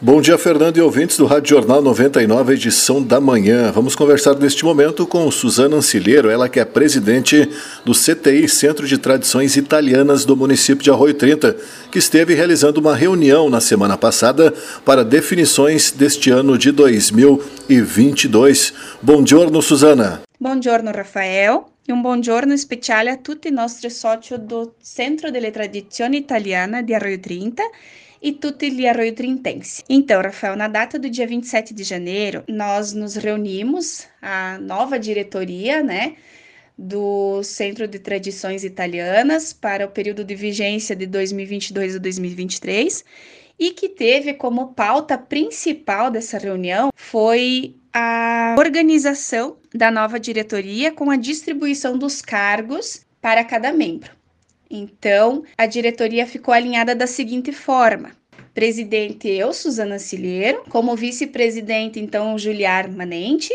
Bom dia, Fernando e ouvintes do Rádio Jornal 99, edição da manhã. Vamos conversar neste momento com Suzana Ancilheiro, ela que é presidente do CTI, Centro de Tradições Italianas do município de Arroio 30, que esteve realizando uma reunião na semana passada para definições deste ano de 2022. Bom dia, Suzana. Bom dia, Rafael. E um bom giorno speciale a tutti i nostri soci do Centro delle Tradizioni Italiane di Arroio 30 e tutti gli arroio-trintense. Então, Rafael, na data do dia 27 de janeiro, nós nos reunimos, a nova diretoria, né, do Centro de Tradições Italianas para o período de vigência de 2022 a 2023 e que teve como pauta principal dessa reunião foi a organização da nova diretoria com a distribuição dos cargos para cada membro. Então, a diretoria ficou alinhada da seguinte forma: presidente eu, Suzana Cilheiro, como vice-presidente, então, Juliar Manente,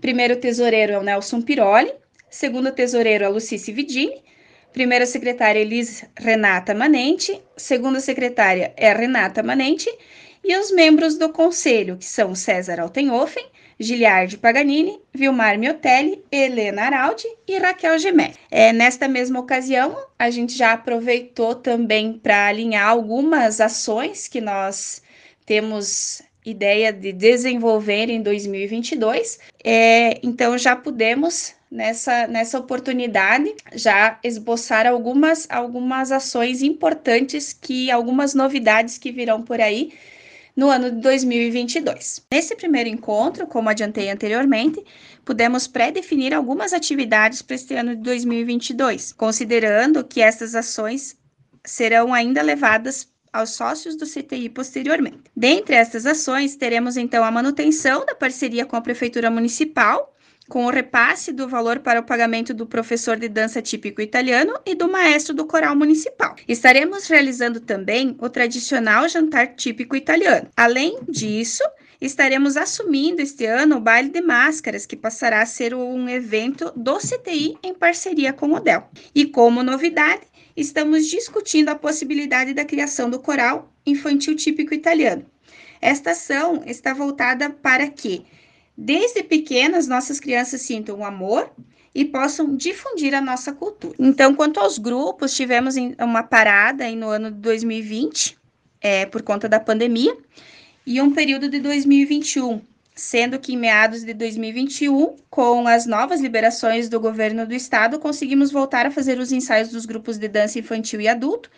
primeiro tesoureiro é o Nelson Piroli, segundo tesoureiro é a Lucice Vidini, primeira secretária Elis Renata Manente, segunda secretária é Renata Manente, e os membros do conselho, que são César Altenhofen, Giliardi Paganini, Vilmar Miotelli, Helena Araldi e Raquel Gemé. É, nesta mesma ocasião, a gente já aproveitou também para alinhar algumas ações que nós temos ideia de desenvolver em 2022. É, então, já pudemos nessa, nessa oportunidade já esboçar algumas, algumas ações importantes que algumas novidades que virão por aí no ano de 2022. Nesse primeiro encontro, como adiantei anteriormente, pudemos pré-definir algumas atividades para este ano de 2022, considerando que essas ações serão ainda levadas aos sócios do CTI posteriormente. Dentre estas ações, teremos então a manutenção da parceria com a Prefeitura Municipal com o repasse do valor para o pagamento do professor de dança típico italiano e do maestro do coral municipal. Estaremos realizando também o tradicional jantar típico italiano. Além disso, estaremos assumindo este ano o baile de máscaras, que passará a ser um evento do CTI em parceria com o DEL. E como novidade, estamos discutindo a possibilidade da criação do coral infantil típico italiano. Esta ação está voltada para que desde pequenas nossas crianças sintam amor e possam difundir a nossa cultura. Então, quanto aos grupos, tivemos uma parada no ano de 2020, é, por conta da pandemia, e um período de 2021, sendo que em meados de 2021, com as novas liberações do governo do estado, conseguimos voltar a fazer os ensaios dos grupos de dança infantil e adulto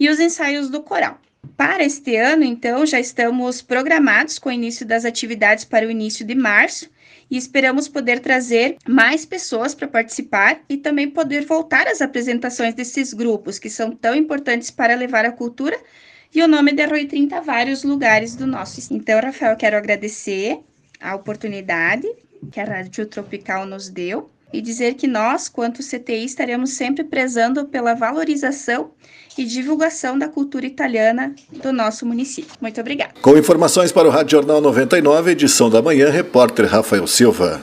e os ensaios do coral. Para este ano, então, já estamos programados com o início das atividades para o início de março e esperamos poder trazer mais pessoas para participar e também poder voltar às apresentações desses grupos que são tão importantes para levar a cultura e o nome de Arroio 30 a vários lugares do nosso. Então, Rafael, quero agradecer a oportunidade que a Rádio Tropical nos deu e dizer que nós, quanto CTI, estaremos sempre prezando pela valorização e divulgação da cultura italiana do nosso município. Muito obrigada. Com informações para o Rádio Jornal 99, edição da manhã, repórter Rafael Silva.